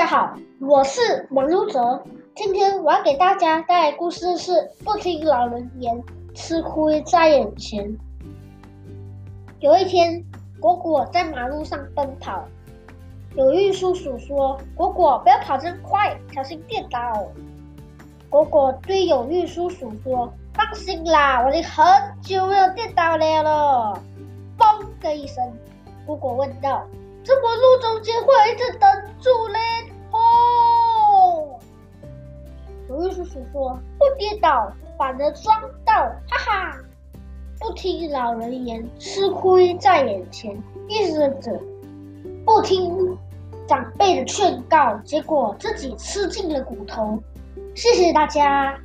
大家好，我是王如哲。今天我要给大家带来故事是不听老人言，吃亏在眼前。有一天，果果在马路上奔跑，有玉叔叔说：“果果不要跑这么快，小心跌倒。”果果对有玉叔叔说：“放心啦，我已经很久没有跌倒了了。”嘣的一声，果果问道：“怎么路中间会有一直等住嘞？”有位叔叔说：“不跌倒，反而装倒，哈哈！不听老人言，吃亏在眼前。意思是不听长辈的劝告，结果自己吃尽了苦头。”谢谢大家。